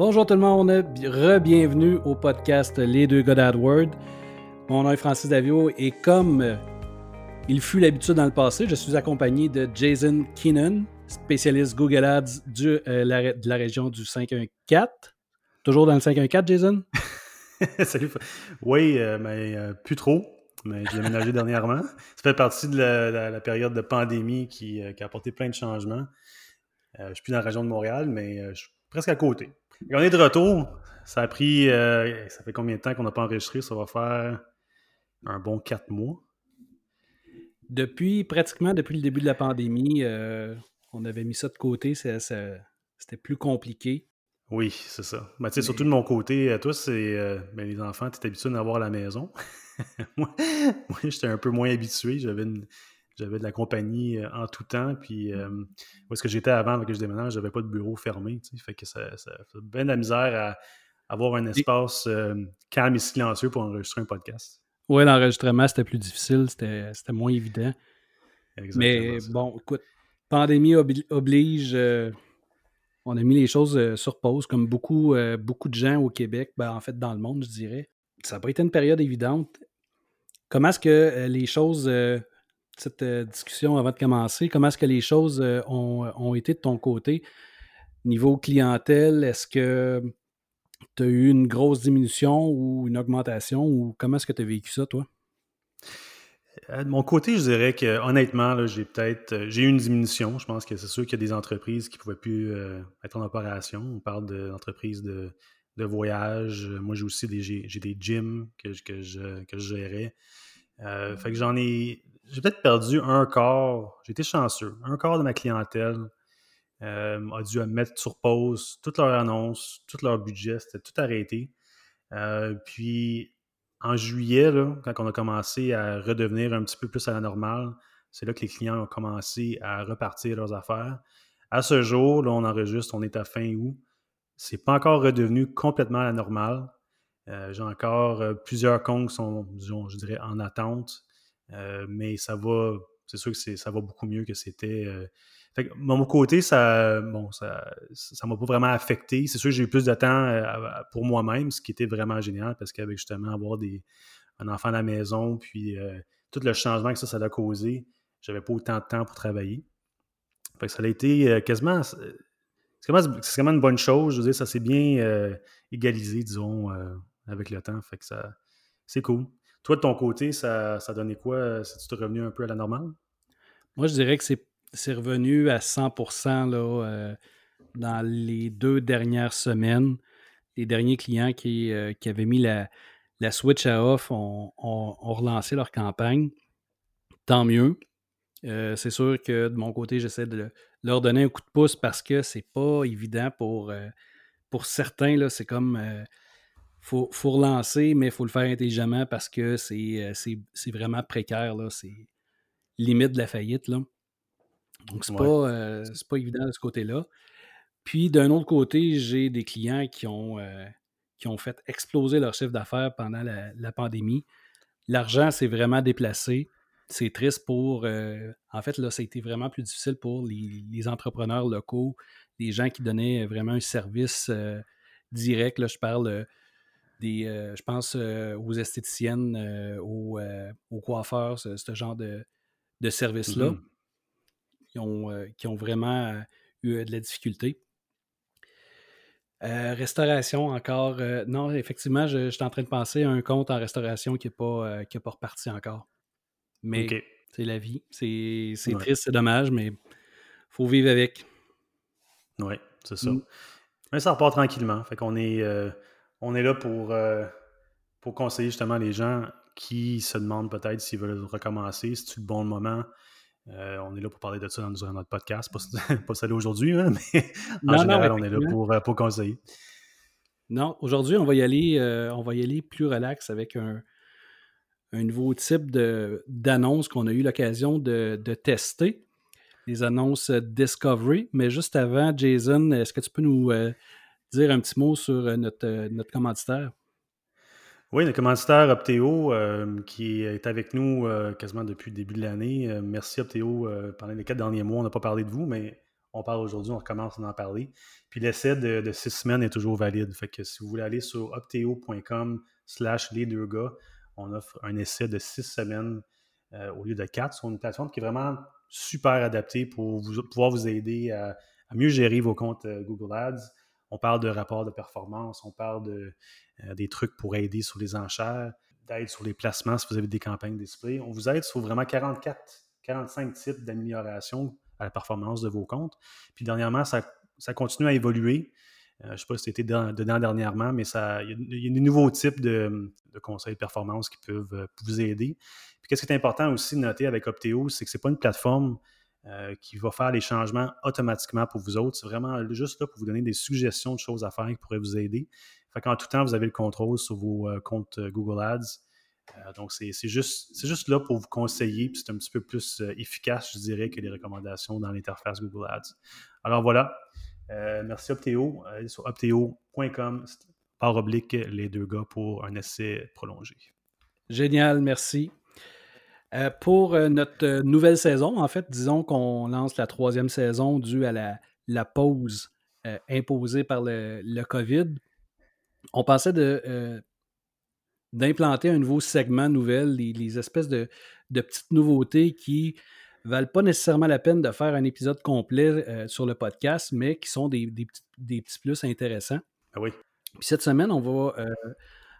Bonjour tout le monde, re-bienvenue au podcast Les deux gars d'AdWord. Mon nom est Francis Davio et comme euh, il fut l'habitude dans le passé, je suis accompagné de Jason Keenan, spécialiste Google Ads euh, de la région du 514. Toujours dans le 514, Jason? Salut. Oui, euh, mais plus trop. Mais j'ai aménagé dernièrement. Ça fait partie de la, période de pandémie qui, qui, a apporté plein de changements. je suis plus dans la région de Montréal, mais je suis presque à côté on est de retour. Ça a pris. Euh, ça fait combien de temps qu'on n'a pas enregistré? Ça va faire un bon quatre mois. Depuis pratiquement depuis le début de la pandémie, euh, on avait mis ça de côté. C'était plus compliqué. Oui, c'est ça. Mais, Surtout de mon côté, toi, c'est euh, ben, les enfants, tu es habitué d'en avoir à la maison. moi, moi j'étais un peu moins habitué. J'avais une, j'avais de la compagnie euh, en tout temps. Puis, euh, où est-ce que j'étais avant, avec que je déménage, j'avais pas de bureau fermé. Fait que ça, fait bien de la misère à avoir un espace euh, calme et silencieux pour enregistrer un podcast. Oui, l'enregistrement, c'était plus difficile, c'était moins évident. Mais bon, écoute, pandémie oblige, on a mis les choses sur pause, comme beaucoup, beaucoup de gens au Québec, ben, en fait dans le monde, je dirais. Ça n'a pas été une période évidente. Comment est-ce que les choses cette euh, discussion avant de commencer. Comment est-ce que les choses euh, ont, été de ton côté? Niveau clientèle, est-ce que tu as eu une grosse diminution ou une augmentation ou comment est-ce que tu as vécu ça, toi? Euh, de mon côté, je dirais que honnêtement, j'ai peut-être j'ai eu une diminution. Je pense que c'est sûr qu'il y a des entreprises qui ne pouvaient plus être en opération. On parle d'entreprises de, de, voyage. Moi, j'ai aussi des, des gyms que, que, je, que je gérais. fait que j'en ai j'ai peut-être perdu un quart, j'ai été chanceux, un quart de ma clientèle euh, a dû mettre sur pause toutes leurs annonces, tout leur budget, c'était tout arrêté. Euh, puis en juillet, quand on a commencé à redevenir un petit peu plus à la normale, c'est là que les clients ont commencé à repartir leurs affaires. À ce jour, là, on enregistre, on est à fin août. C'est pas encore redevenu complètement à la normale. Euh, j'ai encore plusieurs comptes qui sont, disons, je dirais, en attente. Euh, mais ça va, c'est sûr que ça va beaucoup mieux que c'était. Euh, mon côté, ça bon, ça ça m'a pas vraiment affecté. C'est sûr que j'ai eu plus de temps euh, pour moi-même, ce qui était vraiment génial parce qu'avec justement avoir des, un enfant à la maison, puis tout le changement que ça, ça a causé, j'avais pas autant de temps pour travailler. Fait que ça a été quasiment. C'est quand, une bonne chose. Je veux dire, ça s'est bien égalisé, disons, avec le temps. Fait que ça. C'est cool. Toi, de ton côté, ça, ça donnait quoi? Si tu revenu un peu à la normale? Moi, je dirais que c'est revenu à 100 là, euh, dans les deux dernières semaines. Les derniers clients qui, euh, avaient mis la, la, switch à off ont, relancé leur campagne. Tant mieux. Euh, c'est sûr que de mon côté, j'essaie de leur donner un coup de pouce parce que c'est pas évident pour, pour certains. C'est comme faut, faut relancer, mais il faut le faire intelligemment parce que c'est euh, vraiment précaire. C'est limite de la faillite. Là. Donc, c'est pas, euh, pas évident de ce côté-là. Puis, d'un autre côté, j'ai des clients qui ont, euh, qui ont fait exploser leur chiffre d'affaires pendant la, pandémie. L'argent s'est vraiment déplacé. C'est triste pour. en fait, là, ça a été vraiment plus difficile pour les, les entrepreneurs locaux, les gens qui donnaient vraiment un service direct. Là, je parle euh, je pense euh, aux esthéticiennes, euh, aux, coiffeurs, ce, genre de, de service-là, mm-hmm. qui, ont, vraiment eu de la difficulté. restauration encore. non, effectivement, je, suis en train de penser à un compte en restauration qui n'est pas, pas reparti encore. Mais c'est la vie. C'est triste, c'est dommage, mais il faut vivre avec. Oui, c'est ça. Mm. Mais ça repart tranquillement. Fait qu'on est on est là pour, euh, pour conseiller justement les gens qui se demandent peut-être s'ils veulent recommencer, si c'est le bon moment? Euh, on est là pour parler de ça dans notre podcast, pas, pas celui aujourd'hui, hein, mais en général, on est là pour, euh, pour conseiller. Non, aujourd'hui, on va y aller, on va y aller plus relax avec un, nouveau type d'annonce qu'on a eu l'occasion de, de, tester, les annonces Discovery. Mais juste avant, Jason, est-ce que tu peux nous dire un petit mot sur euh, notre, euh, notre commanditaire? Oui, le commanditaire Optéo euh, qui est avec nous quasiment depuis le début de l'année. merci Optéo. pendant les quatre derniers mois, on n'a pas parlé de vous, mais on parle aujourd'hui, on recommence à en parler. Puis l'essai de, six semaines est toujours valide. Fait que si vous voulez aller sur opteo.com slash les deux gars, on offre un essai de six semaines au lieu de quatre sur une plateforme qui est vraiment super adaptée pour pouvoir vous aider à, mieux gérer vos comptes Google Ads. On parle de rapports de performance, on parle euh, des trucs pour aider sur les enchères, d'aide sur les placements si vous avez des campagnes display. On vous aide sur vraiment 44, 45 types d'amélioration à la performance de vos comptes. Puis dernièrement, ça, continue à évoluer. Euh, je ne sais pas si c'était dedans dernièrement, mais il y, a des nouveaux types de, conseils de performance qui peuvent euh, vous aider. Puis qu'est-ce qui est important aussi de noter avec Opteo, c'est que ce n'est pas une plateforme euh, qui va faire les changements automatiquement pour vous autres. C'est vraiment juste là pour vous donner des suggestions de choses à faire qui pourraient vous aider. Fait qu'en tout temps, vous avez le contrôle sur vos comptes Google Ads. Euh, donc, c'est juste, juste là pour vous conseiller, c'est un petit peu plus euh, efficace, je dirais, que les recommandations dans l'interface Google Ads. Alors voilà, euh, merci Opteo. sur opteo.com par oblique les deux gars pour un essai prolongé. Génial, merci. Pour notre nouvelle saison, en fait, disons qu'on lance la troisième saison due à la, pause imposée par le, le, COVID. On pensait de d'implanter un nouveau segment nouvelle, les, espèces de, petites nouveautés qui valent pas nécessairement la peine de faire un épisode complet euh, sur le podcast, mais qui sont des, petits plus intéressants. Ah oui. Puis cette semaine, on va. Euh,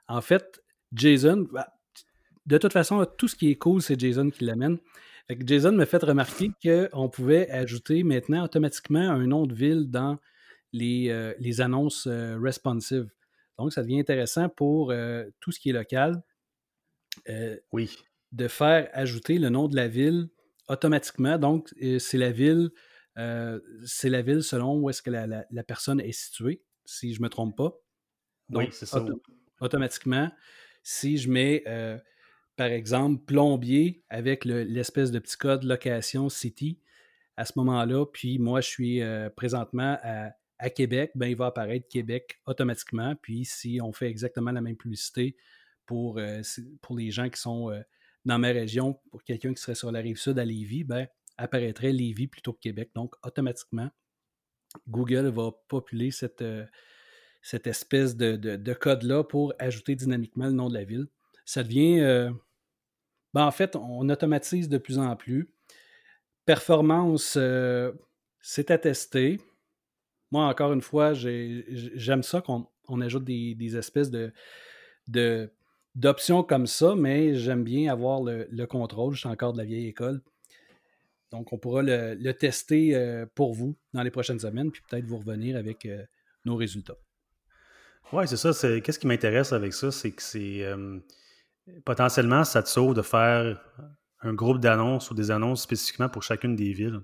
en fait, Jason, bah, de toute façon, tout ce qui est cool, c'est Jason qui l'amène. Jason m'a fait remarquer qu'on pouvait ajouter maintenant automatiquement un nom de ville dans les, euh, les annonces responsive. Donc, ça devient intéressant pour euh, tout ce qui est local. Euh, oui. De faire ajouter le nom de la ville automatiquement. Donc, euh, c'est la ville, c'est la ville selon où est-ce que la, personne est située, si je ne me trompe pas. oui, c'est ça. automatiquement, si je mets, par exemple, plombier avec l'espèce de petit code location city, à ce moment-là, puis moi, je suis présentement à à Québec, ben, il va apparaître Québec automatiquement. Puis si on fait exactement la même publicité pour, euh, pour les gens qui sont euh, dans ma région, pour quelqu'un qui serait sur la rive sud à Lévis, ben, apparaîtrait Lévis plutôt que Québec. Donc automatiquement, Google va populer cette, euh, cette espèce de, code-là pour ajouter dynamiquement le nom de la ville. Ça devient... Ben, en fait, on automatise de plus en plus. Performance, c'est attesté moi, encore une fois, j'aime ça qu'on ajoute des, espèces de, d'options comme ça, mais j'aime bien avoir le, contrôle. Je suis encore de la vieille école. Donc, on pourra le, tester euh, pour vous dans les prochaines semaines, puis peut-être vous revenir avec euh, nos résultats. Oui, c'est ça. Qu'est-ce qui m'intéresse avec ça? C'est que c'est euh, potentiellement, ça te sauve de faire un groupe d'annonces ou des annonces spécifiquement pour chacune des villes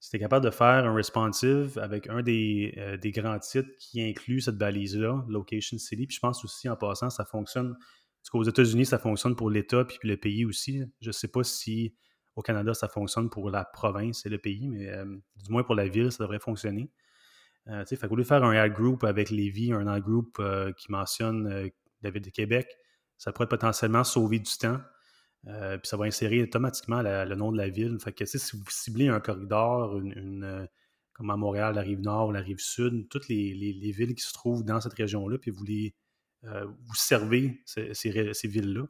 si tu es capable de faire un responsive avec un des, euh, des grands titres qui inclut cette balise-là, Location City, puis je pense aussi en passant, ça fonctionne. Parce qu'aux États-Unis, ça fonctionne pour l'État puis le pays aussi. Je ne sais pas si au Canada, ça fonctionne pour la province et le pays, mais euh, du moins pour la ville, ça devrait fonctionner. Euh, fait qu'au lieu de faire un ad group avec Lévis, un ad group euh, qui mentionne la ville de Québec, ça pourrait potentiellement sauver du temps. Euh, puis ça va insérer automatiquement le nom de la ville. Fait que si vous ciblez un corridor, une, euh, comme à Montréal, la rive nord la rive sud, toutes les, villes qui se trouvent dans cette région-là, puis vous les euh, vous servez ces, villes-là,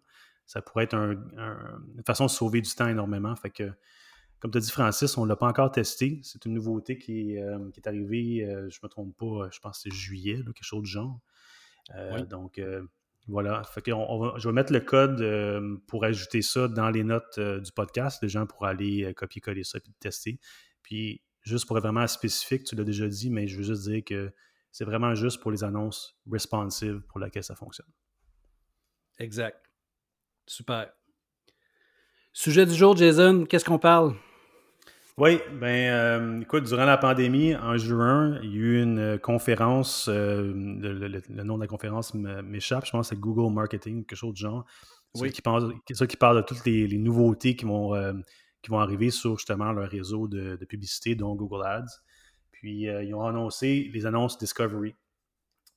ça pourrait être une façon de sauver du temps énormément. Fait que, comme tu as dit, Francis, on ne l'a pas encore testé. C'est une nouveauté qui, est arrivée, je ne me trompe pas, je pense que c'est juillet, quelque chose du genre. Donc, voilà. je vais mettre le code euh, pour ajouter ça dans les notes euh, du podcast. Les gens pourront aller euh, copier-coller ça et tester. Puis, juste pour être vraiment spécifique, tu l'as déjà dit, mais je veux juste dire que c'est vraiment juste pour les annonces responsive pour laquelle ça fonctionne. Exact. Super. Sujet du jour, Jason, qu'est-ce qu'on parle? Oui, ben euh, écoute, durant la pandémie, en juin, il y a eu une conférence, euh, le, nom de la conférence m'échappe, je pense que c'est Google Marketing, quelque chose de genre. Oui. Qui parle, ça qui parle de toutes les, nouveautés qui vont, euh, qui vont arriver sur justement leur réseau de, publicité, dont Google Ads. Puis ils ont annoncé les annonces Discovery.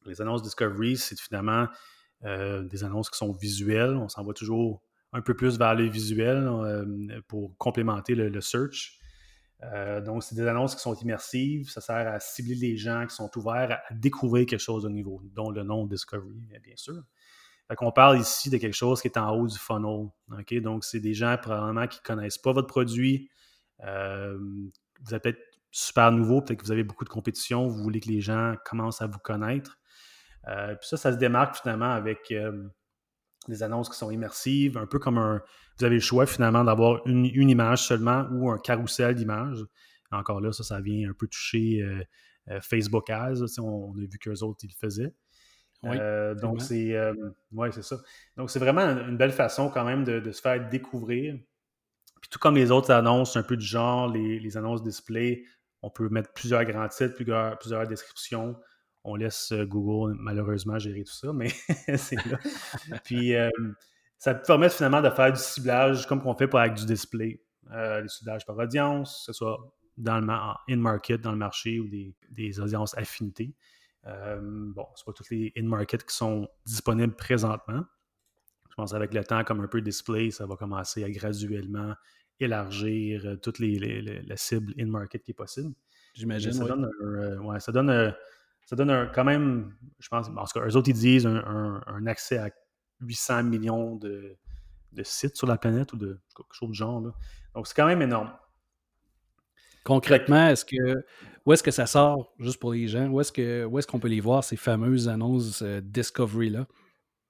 Les annonces Discovery, c'est finalement des annonces qui sont visuelles. On s'en va toujours un peu plus vers le visuel pour complémenter le search. Donc, c'est des annonces qui sont immersives. Ça sert à cibler les gens qui sont ouverts à, découvrir quelque chose de nouveau, dont le nom Discovery, bien sûr. Fait qu'on parle ici de quelque chose qui est en haut du funnel. Donc, c'est des gens probablement qui ne connaissent pas votre produit. vous êtes peut-être super nouveau, peut-être que vous avez beaucoup de compétition, vous voulez que les gens commencent à vous connaître. puis ça, ça se démarque finalement avec des annonces qui sont immersives, un peu comme un. Vous avez le choix finalement d'avoir une, image seulement ou un carrousel d'images. Encore là, ça, ça vient un peu toucher euh, euh, Facebook Ads. On, a vu qu'eux autres, ils le faisaient. Euh, donc, c'est ouais, c'est ça. Donc, c'est vraiment une belle façon quand même de, se faire découvrir. Puis tout comme les autres annonces, un peu du genre, les, annonces display, on peut mettre plusieurs grands titres, plusieurs, plusieurs descriptions on laisse euh, Google malheureusement gérer tout ça, mais c'est là. Puis euh, ça te permet finalement de faire du ciblage comme qu'on fait pour avec du display. Euh, le ciblage par audience, que ce soit dans le in-market, dans le marché ou des, audiences affinités. bon, ce pas toutes les in-market qui sont disponibles présentement. Je pense qu'avec le temps, comme un peu display, ça va commencer à graduellement élargir toutes les, la cible in-market qui est possible. J'imagine. Ça, ouais, ça donne ça donne quand même, je pense, en tout cas, eux autres, ils disent un, accès à 800 millions de, sites sur la planète ou de quelque chose de genre. Donc, c'est quand même énorme. Concrètement, est-ce que où est-ce que ça sort, juste pour les gens? Où est-ce que est-ce qu'on peut les voir, ces fameuses annonces euh, Discovery-là?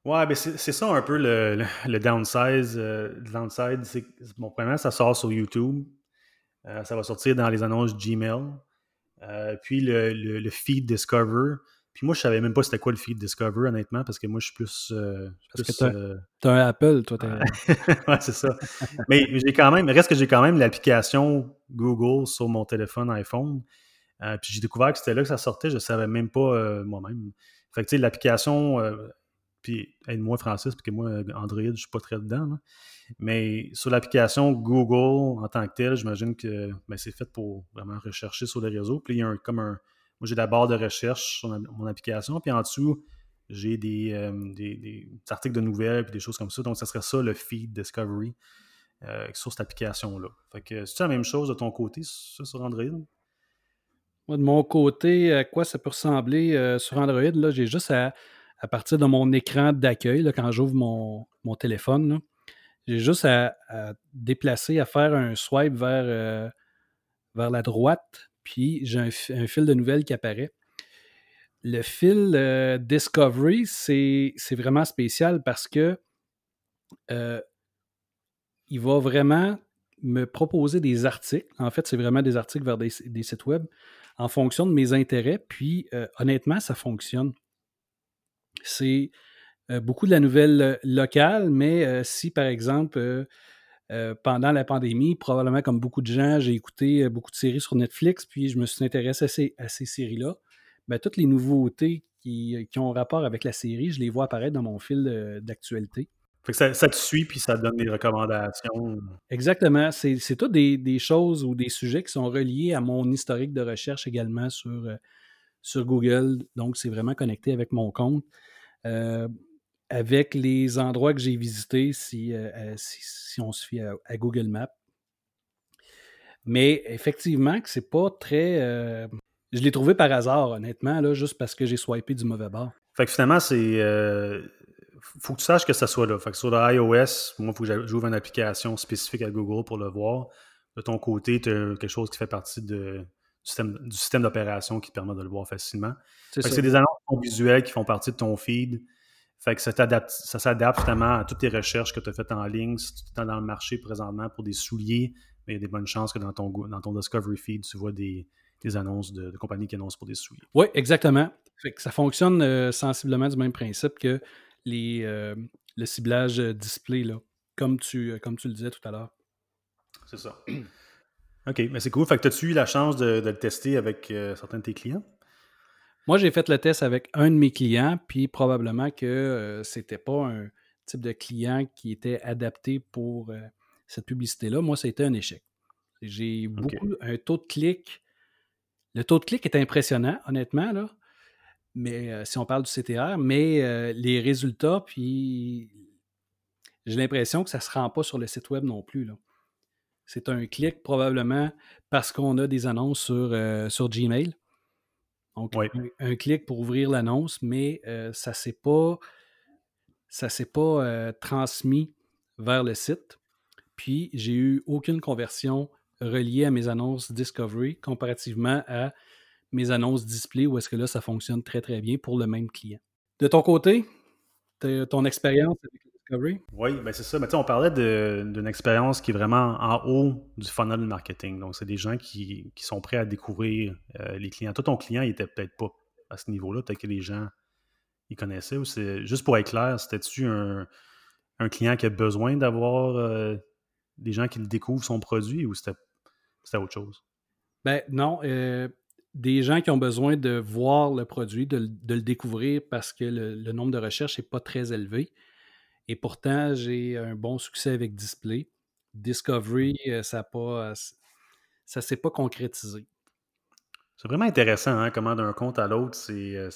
Ouais, ben c'est ça un peu le, le, downside. Euh, downside, c'est bon, premièrement, ça sort sur YouTube. Euh, ça va sortir dans les annonces Gmail. Euh, puis le, feed Discover. Puis moi, je savais même pas c'était quoi le feed Discover, honnêtement, parce que moi, je suis plus. Euh, parce que euh, t'as un Apple, toi. ouais, c'est ça. Mais j'ai quand même, reste que j'ai quand même l'application Google sur mon téléphone iPhone. puis j'ai découvert que c'était là que ça sortait, je savais même pas moi-même. Fait que tu sais, l'application puis aide-moi, Francis, parce que moi, Android, je ne suis pas très dedans. Mais sur l'application Google en tant que telle, j'imagine que ben, c'est fait pour vraiment rechercher sur les réseaux. Puis il y a un, comme un. Moi, j'ai la barre de recherche sur mon application. Puis en dessous, j'ai euh, des, des, articles de nouvelles puis des choses comme ça. Donc, ça serait ça le feed Discovery euh, sur cette application-là. Fait que c'est la même chose de ton côté, ça, sur Android? Moi, de mon côté, à quoi ça peut ressembler euh, sur Android, là, j'ai juste à à partir de mon écran d'accueil, quand j'ouvre mon, téléphone, j'ai juste à, déplacer, à faire un swipe vers, euh, vers la droite, puis j'ai un, fil de nouvelles qui apparaît. Le fil euh, Discovery, c'est vraiment spécial parce que euh, il va vraiment me proposer des articles. En fait, c'est vraiment des articles vers des, sites web en fonction de mes intérêts. Puis, honnêtement, ça fonctionne c'est beaucoup de la nouvelle locale, mais si par exemple, pendant la pandémie, probablement comme beaucoup de gens, j'ai écouté beaucoup de séries sur Netflix, puis je me suis intéressé à ces, séries-là, ben, toutes les nouveautés qui, ont rapport avec la série, je les vois apparaître dans mon fil d'actualité. ça, te suit puis ça donne des recommandations. Exactement. C'est, c'est toutes des, choses ou des sujets qui sont reliés à mon historique de recherche également sur, sur Google. Donc, c'est vraiment connecté avec mon compte. Euh, avec les endroits que j'ai visités, si, euh, euh, si, on se fie à, Google Maps. Mais effectivement, c'est pas très. je l'ai trouvé par hasard, honnêtement, là, juste parce que j'ai swipé du mauvais bord. Fait que finalement, c'est. faut que tu saches que ça soit là. Fait que sur iOS, moi, il faut que j'ouvre une application spécifique à Google pour le voir. De ton côté, tu as quelque chose qui fait partie de, du système, d'opération qui te permet de le voir facilement. C'est des annonces visuelles qui font partie de ton feed. Fait que ça, ça s'adapte justement à toutes tes recherches que tu as faites en ligne. Si tu es dans le marché présentement pour des souliers, mais il y a des bonnes chances que dans ton, dans ton Discovery Feed, tu vois des, annonces de, compagnies qui annoncent pour des souliers. Oui, exactement. Fait que ça fonctionne euh, sensiblement du même principe que les, euh, le ciblage euh, display, là, comme, tu, comme tu le disais tout à l'heure. C'est ça. OK, mais c'est cool. Fait que as-tu eu la chance de, le tester avec euh, certains de tes clients? Moi, j'ai fait le test avec un de mes clients, puis probablement que euh, c'était pas un type de client qui était adapté pour euh, cette publicité-là. Moi, ça a été un échec. J'ai beaucoup un taux de clic. Le taux de clic est impressionnant, honnêtement, là. Mais si on parle du CTR, mais les résultats, puis j'ai l'impression que ça ne se rend pas sur le site web non plus. Là. C'est un clic probablement parce qu'on a des annonces sur, sur Gmail. Donc, un, clic pour ouvrir l'annonce, mais ça ne s'est pas, ça s'est pas transmis vers le site. Puis, j'ai eu aucune conversion reliée à mes annonces Discovery comparativement à mes annonces display où est-ce que là, ça fonctionne très, très bien pour le même client. De ton côté, ton expérience avec Discovery? Oui, ben c'est ça. Mais on parlait d'une expérience qui est vraiment en haut du funnel marketing. Donc, c'est des gens qui, sont prêts à découvrir euh, les clients. Toi, ton client, il était peut-être pas à ce niveau-là. Peut-être que les gens, ils connaissaient. Ou c'est juste pour être clair, c'était-tu un, client qui a besoin d'avoir euh, des gens qui le découvrent son produit ou c'était autre chose? Ben non. Euh, des gens qui ont besoin de voir le produit, de, le découvrir parce que le, nombre de recherches n'est pas très élevé. Et pourtant, j'ai un bon succès avec Display. Discovery, mmh. euh, ça ne pas, ça s'est pas concrétisé. C'est vraiment intéressant hein, comment d'un compte à l'autre, euh,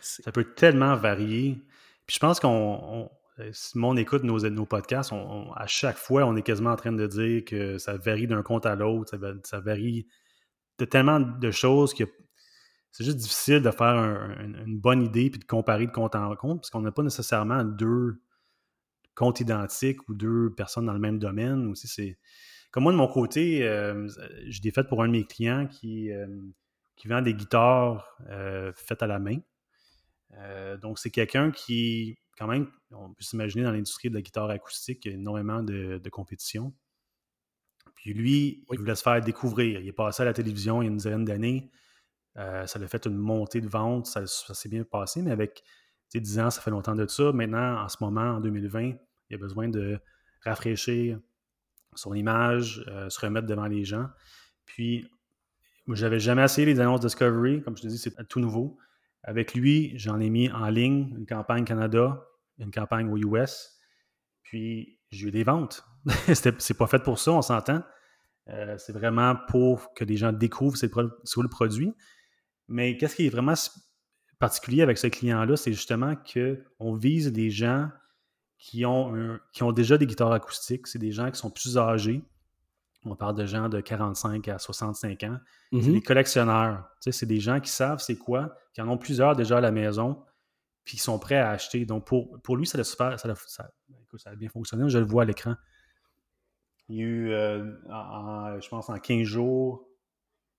ça peut tellement varier. Puis je pense qu'on, euh, si monde écoute nos, nos podcasts, à chaque fois, on est quasiment en train de dire que ça varie d'un compte à l'autre, ça, varie de tellement de choses que c'est juste difficile de faire une bonne idée puis de comparer de compte en compte parce qu'on n'a pas nécessairement deux comptes identiques ou deux personnes dans le même domaine. Aussi, c'est comme moi de mon côté, euh, j'ai des fêtes pour un de mes clients qui, euh, qui vend des guitares euh, faites à la main. donc, c'est quelqu'un qui, quand même, on peut s'imaginer dans l'industrie de la guitare acoustique, il y a énormément de, de compétition. Puis lui, il voulait se faire découvrir. Il est passé à la télévision il y a une dizaine d'années. Euh, ça l'a fait une montée de vente. Ça, s'est bien passé, mais avec 10 ans, ça fait longtemps de ça. Maintenant, en ce moment, en 2020, il a besoin de rafraîchir son image, euh, se remettre devant les gens. Puis, je n'avais jamais essayé les annonces Discovery. Comme je te dis, c'est tout nouveau. Avec lui, j'en ai mis en ligne une campagne Canada, une campagne aux US. Puis, j'ai eu des ventes. c'est pas fait pour ça, on s'entend. Euh, c'est vraiment pour que les gens découvrent c'est le produit. Mais qu'est-ce qui est vraiment particulier avec ce client-là, c'est justement qu'on vise des gens qui ont, qui ont déjà des guitares acoustiques. C'est des gens qui sont plus âgés. On parle de gens de 45 à 65 ans. C'est mm-hmm. des collectionneurs. c'est des gens qui savent c'est quoi, qui en ont plusieurs déjà à la maison, puis qui sont prêts à acheter. Donc, pour, pour lui, ça a, super, ça, ça, ça a bien fonctionné. Je le vois à l'écran. Il y a eu, euh, je pense, en 15 jours,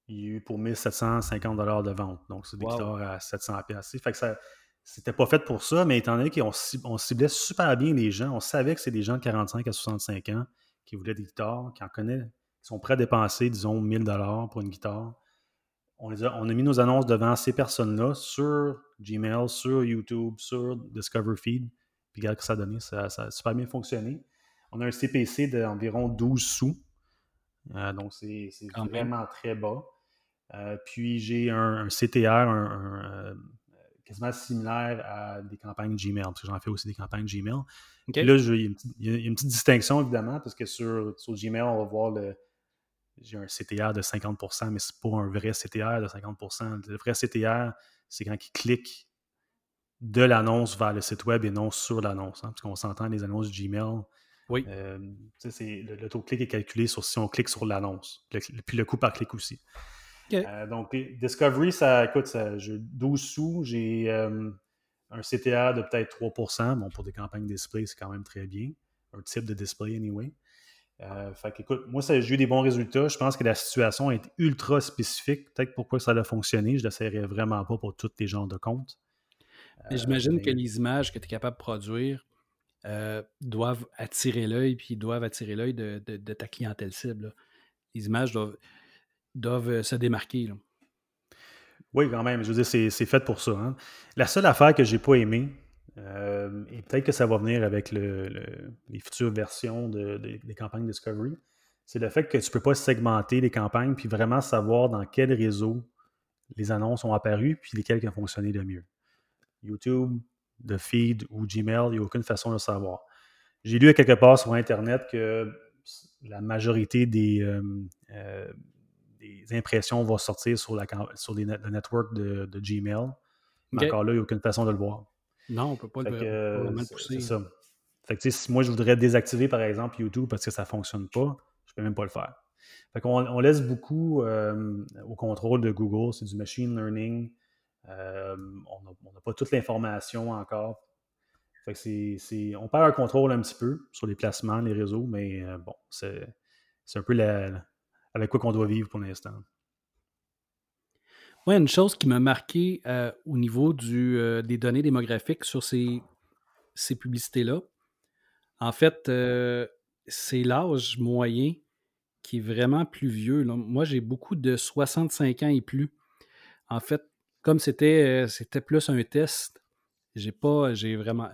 il y a eu pour 1750 de vente. Donc, c'est des guitares à 700 Fait que ça, c'était pas fait pour ça, mais étant donné qu'on on ciblait super bien les gens, on savait que c'est des gens de 45 à 65 ans qui voulaient des guitares, qui en connaissent, qui sont prêts à dépenser, disons, 1000 pour une guitare. On, a, on a mis nos annonces devant ces personnes-là sur Gmail, sur YouTube, sur Discover Feed. Puis regarde que ça a donné, ça, ça a super bien fonctionné. On a un CPC d'environ 12 sous. Euh, donc, c'est vraiment très bas. Euh, puis, j'ai un, CTR euh, quasiment similaire à des campagnes Gmail, parce que j'en fais aussi des campagnes Gmail. Là, il y, a une petite distinction, évidemment, parce que sur, sur Gmail, on va voir le. J'ai un CTR de 50%, mais c'est pas un vrai CTR de 50%. Le vrai CTR, c'est quand ils cliquent de l'annonce vers le site web et non sur l'annonce. Hein, parce qu'on s'entend, les annonces Gmail, oui. Euh, le, le, taux de clic est calculé sur si on clique sur l'annonce, puis le coût par clic aussi. Euh, donc, Discovery, ça coûte ça, 12 sous. J'ai euh, un CTA de peut-être 3% Bon, pour des campagnes display, c'est quand même très bien. Un type de display, anyway. fait écoute, moi, j'ai eu des bons résultats. Je pense que la situation est ultra spécifique. Peut-être pourquoi ça a fonctionné. Je ne l'essayerai vraiment pas pour tous les genres de comptes. J'imagine que les images que tu es capable de produire, euh, doivent attirer l'œil, puis doivent attirer l'œil de, ta clientèle cible. Les images doivent, doivent euh, se démarquer. Oui, quand même. Je veux dire, c'est fait pour ça. Hein. La seule affaire que j'ai pas aimée, euh, et peut-être que ça va venir avec les futures versions des campagnes Discovery, c'est le fait que tu ne peux pas segmenter les campagnes puis vraiment savoir dans quel réseau les annonces ont apparu puis lesquelles ont fonctionné le mieux. YouTube, de feed ou Gmail, il n'y a aucune façon de le savoir. J'ai lu à quelque part sur Internet que la majorité des, euh, des impressions vont sortir sur, la, sur le network de, Gmail. Mais encore là, il n'y a aucune façon de le voir. Non, on ne peut pas le, pousser. C'est ça. Fait que, si moi, je voudrais désactiver, par exemple, YouTube parce que ça ne fonctionne pas, je peux même pas le faire. Fait qu'on on laisse beaucoup euh, au contrôle de Google, c'est du machine learning. Euh, on n'a pas toute l'information encore. Fait que on perd un contrôle un petit peu sur les placements, les réseaux, mais euh, bon, c'est, un peu avec quoi qu'on doit vivre pour l'instant. Oui, une chose qui m'a marqué au niveau du, des données démographiques sur ces, ces publicités-là, en fait, c'est l'âge moyen qui est vraiment plus vieux. Moi, j'ai beaucoup de 65 ans et plus. En fait, comme c'était, c'était plus un test, j'ai pas, j'ai vraiment,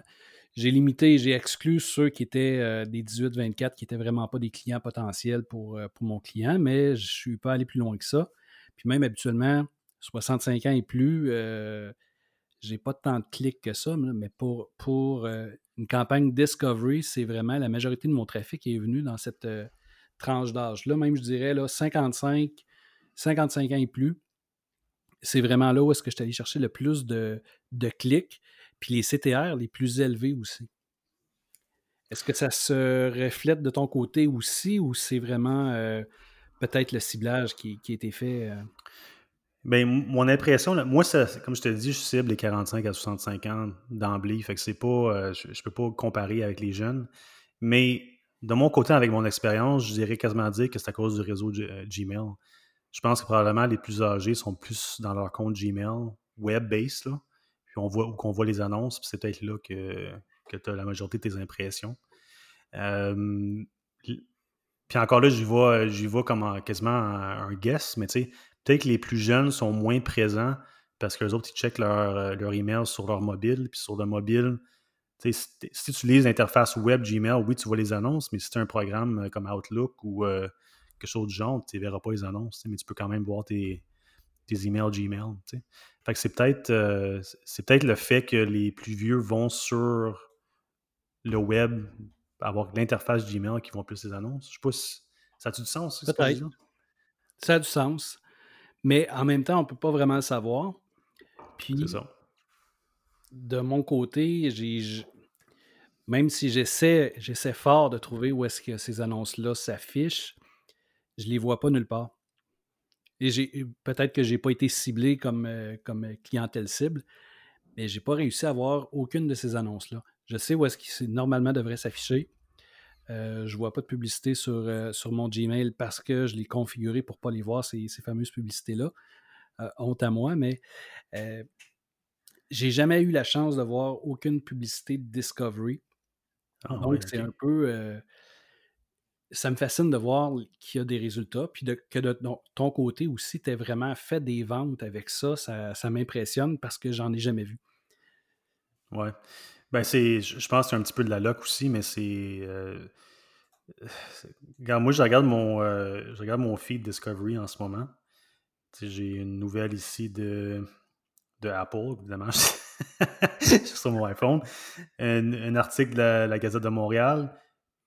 j'ai limité, j'ai exclu ceux qui étaient des 18-24 qui n'étaient vraiment pas des clients potentiels pour, pour mon client, mais je ne suis pas allé plus loin que ça. Puis même habituellement, 65 ans et plus, j'ai pas tant de clics que ça, mais pour, pour une campagne Discovery, c'est vraiment la majorité de mon trafic est venu dans cette euh, tranche d'âge-là. Même, je dirais, là, 55, 55 ans et plus. C'est vraiment là où est-ce que je suis allé chercher le plus de, clics. Puis les CTR les plus élevés aussi. Est-ce que ça se reflète de ton côté aussi ou c'est vraiment euh, peut-être le ciblage qui, a été fait? Euh? Bien, mon impression, moi, comme je te dis, je cible les 45 à 65 ans d'emblée. Fait que c'est pas. Euh, je, ne peux pas comparer avec les jeunes. Mais de mon côté, avec mon expérience, je dirais quasiment dire que c'est à cause du réseau Gmail. Je pense que probablement les plus âgés sont plus dans leur compte Gmail, web-based, là. On voit, où qu'on voit les annonces, puis c'est peut-être là que, que tu as la majorité de tes impressions. Puis encore là, j'y vois, vois comme quasiment un, un guess, mais tu sais, peut-être que les plus jeunes sont moins présents parce que les autres, ils checkent leur, leur email sur leur mobile. Puis sur le mobile, si, si tu utilises l'interface web Gmail, oui, tu vois les annonces, mais si tu as un programme euh, comme Outlook ou euh, quelque chose du genre, tu ne verras pas les annonces, mais tu peux quand même voir tes, tes emails Gmail. Fait que c'est peut-être c'est peut-être le fait que les plus vieux vont sur le web avoir l'interface Gmail qui vont plus les annonces. Je sais pas si ça a du sens? Peut-être. Ça a du sens. Mais en même temps, on ne peut pas vraiment le savoir. Puis, de mon côté, j'ai, même si j'essaie, j'essaie fort de trouver où est-ce que ces annonces-là s'affichent, je ne les vois pas nulle part. Et j'ai, peut-être que je n'ai pas été ciblé comme, euh, comme clientèle cible, mais je n'ai pas réussi à voir aucune de ces annonces-là. Je sais où est-ce que normalement devrait s'afficher. Euh, je ne vois pas de publicité sur, euh, sur mon Gmail parce que je l'ai configuré pour ne pas les voir, ces, fameuses publicités-là. Euh, honte à moi, mais j'ai jamais eu la chance de voir aucune publicité de Discovery. Ah, Donc, c'est un peu. Ça me fascine de voir qu'il y a des résultats, puis que de ton côté aussi, tu as vraiment fait des ventes avec ça. Ça, ça m'impressionne parce que j'en ai jamais vu. Ouais. Ben, c'est, je pense que c'est un petit peu de la luck aussi, mais c'est. Euh, moi, je regarde, mon, euh, je regarde mon feed Discovery en ce moment. J'ai une nouvelle ici de, de Apple, évidemment, sur mon iPhone. Un, article de la, Gazette de Montréal.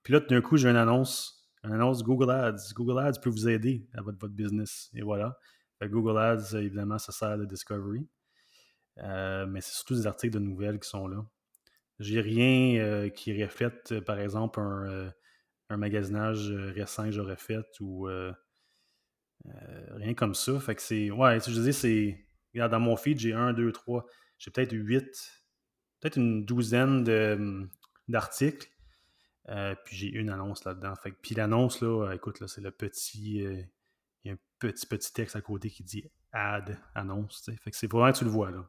Puis là, d'un coup, j'ai une annonce. Une annonce Google Ads. Google Ads peut vous aider à votre, votre business. Et voilà. Google Ads, évidemment, ça sert de Discovery. Euh, mais c'est surtout des articles de nouvelles qui sont là. J'ai rien euh, qui reflète, euh, par exemple, un, euh, magasinage récent que j'aurais fait ou rien comme ça. Fait que c'est. Ouais, je dis, c'est. Regarde, dans mon feed, j'ai un, deux, trois. J'ai peut-être huit, peut-être une douzaine hum, d'articles. puis j'ai une annonce là-dedans. Fait puis l'annonce, là, écoute, là, c'est le petit. il y a un petit, petit texte à côté qui dit Add, annonce. Fait que c'est vraiment, tu le vois, là.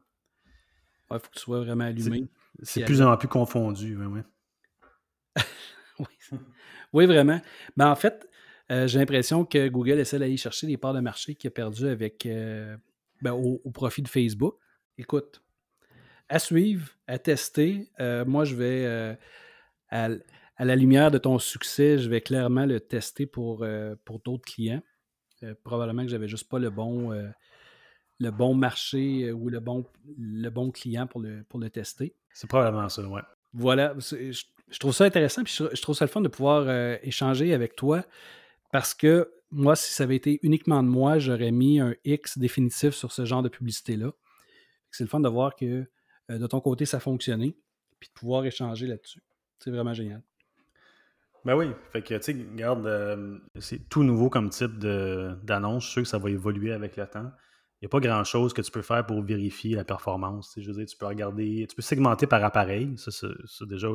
Il faut que tu sois vraiment allumé. C'est plus en plus confondu, oui. oui. vraiment. Ben, en fait, euh, j'ai l'impression que Google essaie d'aller chercher des parts de marché qu'il a perdu avec euh, ben, au, profit de Facebook. Écoute, à suivre, à tester. Euh, moi, je vais, à, la lumière de ton succès, je vais clairement le tester pour, pour d'autres clients. probablement que j'avais juste pas le bon le bon marché euh, ou le bon, le bon client pour le, pour le tester. C'est probablement ça, ouais. Voilà, je, trouve ça intéressant, puis je, trouve ça le fun de pouvoir euh, échanger avec toi parce que moi, si ça avait été uniquement de moi, j'aurais mis un X définitif sur ce genre de publicité-là. C'est le fun de voir que euh, de ton côté, ça a fonctionné, puis de pouvoir échanger là-dessus. C'est vraiment génial. Ben oui, fait que, tu sais, regarde, euh, c'est tout nouveau comme type d'annonce. Je suis sûr que ça va évoluer avec le temps. Il n'y a pas grand-chose que tu peux faire pour vérifier la performance. Je veux dire, tu peux regarder, tu peux segmenter par appareil. Ça, c'est déjà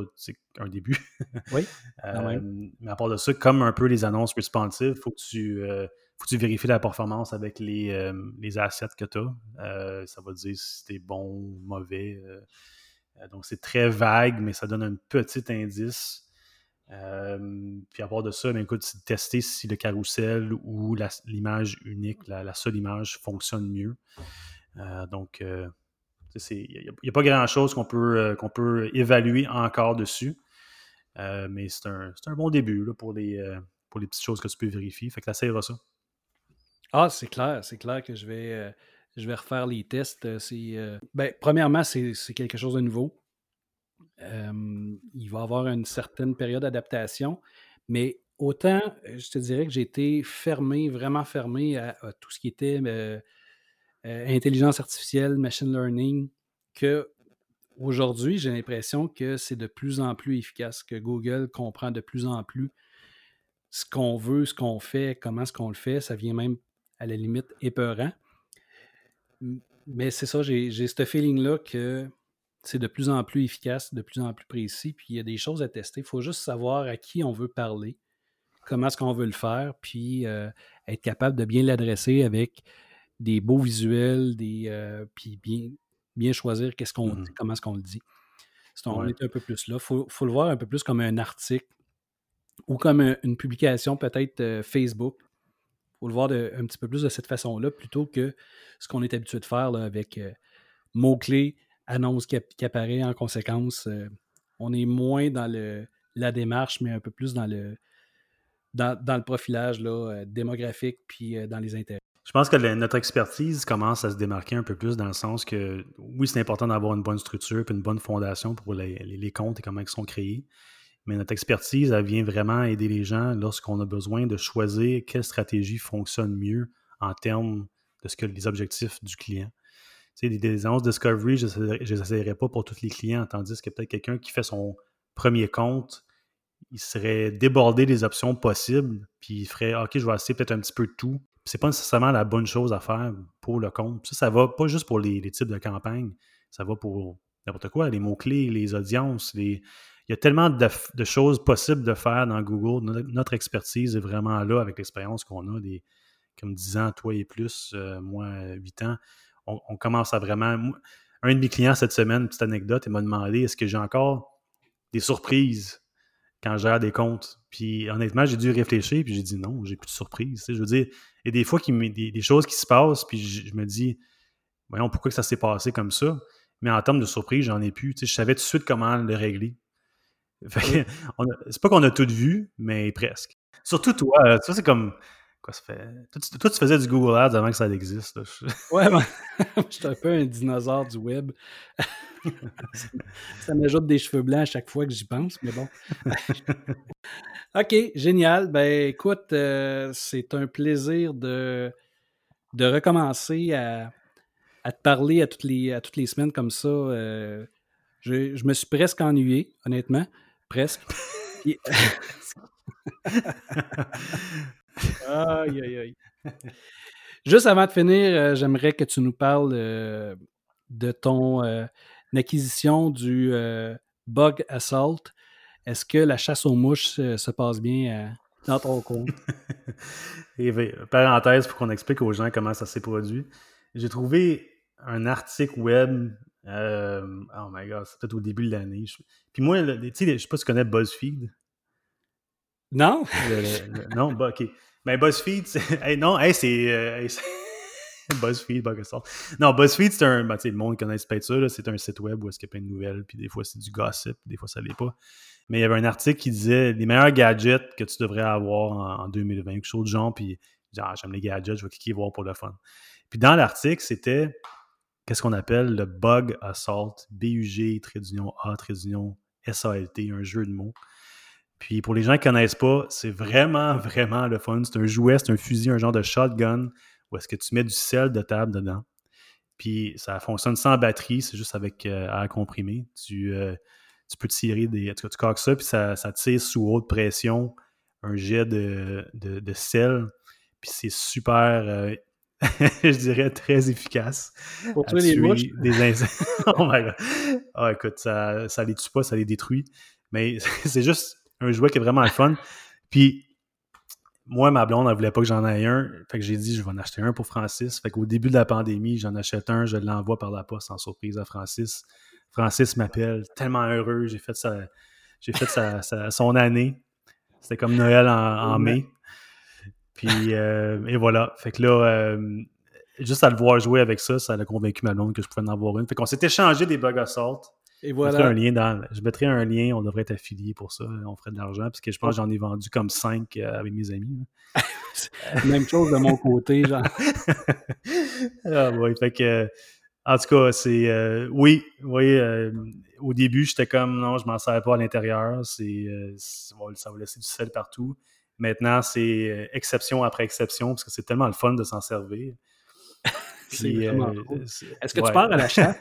un début. Oui. euh, mais à part de ça, comme un peu les annonces responsives, il faut que tu euh, faut que tu vérifies la performance avec les, les assets que tu as. ça va dire si c'était bon ou mauvais. donc, c'est très vague, mais ça donne un petit indice euh, puis à part de ça, ben, écoute, tester si le carrousel ou l'image unique, la, seule image fonctionne mieux. Euh, donc, euh, il n'y a, pas grand-chose qu'on peut, qu'on peut évaluer encore dessus. mais c'est un, bon début pour, les, pour les petites choses que tu peux vérifier. Fait que ça ça. Ah, c'est clair, c'est clair que je vais, je vais refaire les tests. ben, premièrement, c'est quelque chose de nouveau il va avoir une certaine période d'adaptation, mais autant, je te dirais que j'ai été fermé, vraiment fermé à, tout ce qui était intelligence artificielle, machine learning, que aujourd'hui, j'ai l'impression que c'est de plus en plus efficace, que Google comprend de plus en plus ce qu'on veut, ce qu'on fait, comment est-ce qu'on le fait. Ça vient même à la limite épeurant. Mais c'est ça, j'ai ce feeling-là que c'est de plus en plus efficace, de plus en plus précis, puis il y a des choses à tester. Il faut juste savoir à qui on veut parler, comment est-ce qu'on veut le faire, puis euh, être capable de bien l'adresser avec des beaux visuels, des, euh, puis bien, bien choisir qu'est-ce qu'on mmh comment est-ce qu'on le dit. on est un peu plus là. Il faut, le voir un peu plus comme un article ou comme une publication peut-être euh, Facebook. Il faut le voir un petit peu plus de cette façon-là plutôt que ce qu'on est habitué de faire avec mots-clés, annonce qui, apparaît en conséquence. Euh, on est moins dans le, la démarche, mais un peu plus dans le, dans, le profilage là, euh, démographique puis euh, dans les intérêts. Je pense que notre expertise commence à se démarquer un peu plus dans le sens que, oui, c'est important d'avoir une bonne structure et une bonne fondation pour les, les, comptes et comment ils sont créés. Mais notre expertise, elle vient vraiment aider les gens lorsqu'on a besoin de choisir quelle stratégie fonctionne mieux en termes de ce que les objectifs du client des, annonces Discovery, je ne les essayerai pas pour tous les clients, tandis que peut-être quelqu'un qui fait son premier compte, il serait débordé des options possibles, puis il ferait OK, je vais essayer peut-être un petit peu de tout. C'est pas nécessairement la bonne chose à faire pour le compte. Ça, ça va pas juste pour les, types de campagnes, ça va pour n'importe quoi, les mots-clés, les audiences, Il y a tellement de, choses possibles de faire dans Google. Notre, expertise est vraiment là avec l'expérience qu'on a, des, comme 10 ans, toi et plus, euh, moi 8 ans on, commence à vraiment. Un de mes clients cette semaine, petite anecdote, il m'a demandé est-ce que j'ai encore des surprises quand je gère des comptes? Puis honnêtement, j'ai dû réfléchir, puis j'ai dit non, j'ai plus de surprises. je veux dire, il y a des fois qu'il des, des, choses qui se passent, puis je, me dis voyons, pourquoi que ça s'est passé comme ça? Mais en termes de surprise, j'en ai plus. je savais tout de suite comment le régler. c'est pas qu'on a tout vu, mais presque. Surtout toi, ça c'est comme Quoi, ça fait... toi, tu, faisais du Google Ads avant que ça existe. Ouais, ben, je suis un peu un dinosaure du web. ça m'ajoute des cheveux blancs à chaque fois que j'y pense, mais bon. OK, génial. Ben écoute, euh, c'est un plaisir de, de recommencer à, à, te parler à toutes les, à toutes les semaines comme ça. Euh, je, je, me suis presque ennuyé, honnêtement. Presque. Aïe, aïe, aïe. Juste avant de finir, euh, j'aimerais que tu nous parles euh, de ton euh, acquisition du Bug Assault. Est-ce que la chasse aux mouches se passe bien dans ton compte? Et parenthèse pour qu'on explique aux gens comment ça s'est produit. J'ai trouvé un article web. oh my god, c'était au début de l'année. Puis moi, tu sais, je sais pas si tu connais BuzzFeed. Non? non, bah, ok. Mais ben, BuzzFeed, c'est. non, hey, c'est. Euh, BuzzFeed, Bugassault. Non, BuzzFeed, c'est un. Ben, le monde connaît peut-être ça, c'est un site web où est-ce qu'il y a plein de nouvelles, puis des fois c'est du gossip, des fois ça l'est pas. Mais il y avait un article qui disait les meilleurs gadgets que tu devrais avoir en, 2020, quelque chose de genre, puis genre, j'aime les gadgets, je vais cliquer voir pour le fun. Puis dans l'article, c'était qu'est-ce qu'on appelle le Bug Assault, B-U-G, trait d'union A, trait d'union S-A-L-T, un jeu de mots. Puis pour les gens qui ne connaissent pas, c'est vraiment, vraiment le fun. C'est un jouet, c'est un fusil, un genre de shotgun où est-ce que tu mets du sel de table dedans. Puis ça fonctionne sans batterie, c'est juste avec euh, air comprimé. Tu, euh, tu peux tirer des. Tu, tu coques ça, puis ça, ça, tire sous haute pression un jet de, de, sel. Puis c'est super, euh, je dirais, très efficace. Pour tuer les mouches? Des insectes. oh my god. Oh, écoute, ça, ça les tue pas, ça les détruit. Mais c'est juste un jouet qui est vraiment le fun. Puis moi, ma blonde, elle voulait pas que j'en aie un. Fait que j'ai dit, je vais en acheter un pour Francis. Fait qu'au début de la pandémie, j'en achète un, je l'envoie par la poste en surprise à Francis. Francis m'appelle, tellement heureux. J'ai fait, sa, j'ai fait sa, son année. C'était comme Noël en, mai. Puis, euh, et voilà. Fait que là, euh, juste à le voir jouer avec ça, ça a convaincu ma blonde que je pouvais en avoir une. Fait qu'on s'est échangé des Bug Assault. Et voilà. Je mettrai un lien dans, je mettrai un lien, on devrait être affilié pour ça. On ferait de l'argent, parce que je pense que j'en ai vendu comme cinq euh, avec mes amis. Même chose de mon côté, genre. ah oui, fait que en tout cas, c'est euh, oui, oui. Euh, au début, j'étais comme non, je m'en sers pas à l'intérieur. C'est ça va laisser du sel partout. Maintenant, c'est exception après exception parce que c'est tellement le fun de s'en servir. c'est Est-ce que tu pars à la chasse?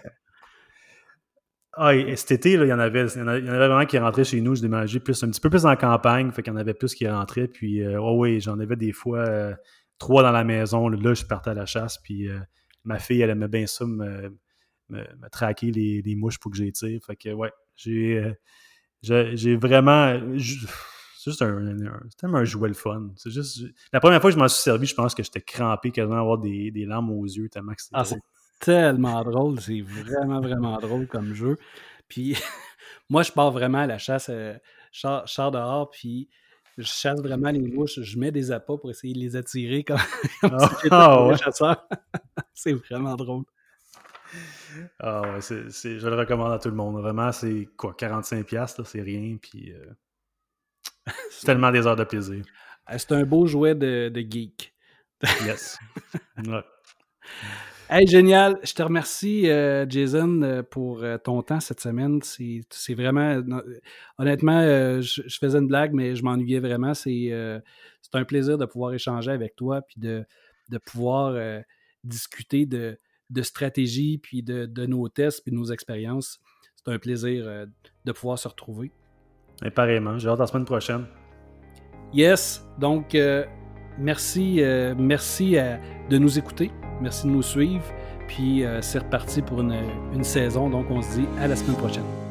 Ah, cet été, il, y en avait, il y en avait vraiment qui rentraient chez nous. Je déménageais plus, un petit peu plus en campagne, fait qu'il y en avait plus qui rentraient. Puis, oh oui, j'en avais des fois euh, trois dans la maison. Là, je partais à la chasse. Puis, euh, ma fille, elle aimait bien ça, me, me, traquer les, les, mouches pour que j'y tire. Fait que, ouais, j'ai, j'ai vraiment. C'est juste un, tellement un jouet le fun. C'est juste. La première fois que je m'en suis servi, je pense que j'étais crampé quasiment avoir des, des larmes aux yeux tellement que c'était. Ah, tellement drôle. C'est vraiment, vraiment drôle comme jeu. Puis moi, je pars vraiment à la chasse, euh, char, dehors, puis je chasse vraiment les mouches. Je mets des appâts pour essayer de les attirer comme, comme si j'étais ah, chasseur. c'est vraiment drôle. Ah ouais, je le recommande à tout le monde. Vraiment, c'est quoi, 45$, c'est rien, puis euh, c'est tellement des heures de plaisir. Ah, c'est un beau jouet de, de geek. yes. Ouais. Hey, génial. Je te remercie, euh, Jason, euh, pour euh, ton temps cette semaine. C'est vraiment. honnêtement, je, faisais une blague, mais je m'ennuyais vraiment. C'est un plaisir de pouvoir échanger avec toi puis de, de pouvoir discuter de, de stratégie puis de, de, nos tests puis de nos expériences. C'est un plaisir de pouvoir se retrouver. Et pareillement. J'ai hâte la semaine prochaine. Yes. Donc, merci, merci de nous écouter. Merci de nous suivre. Puis euh, c'est reparti pour une, une saison. Donc on se dit à la semaine prochaine.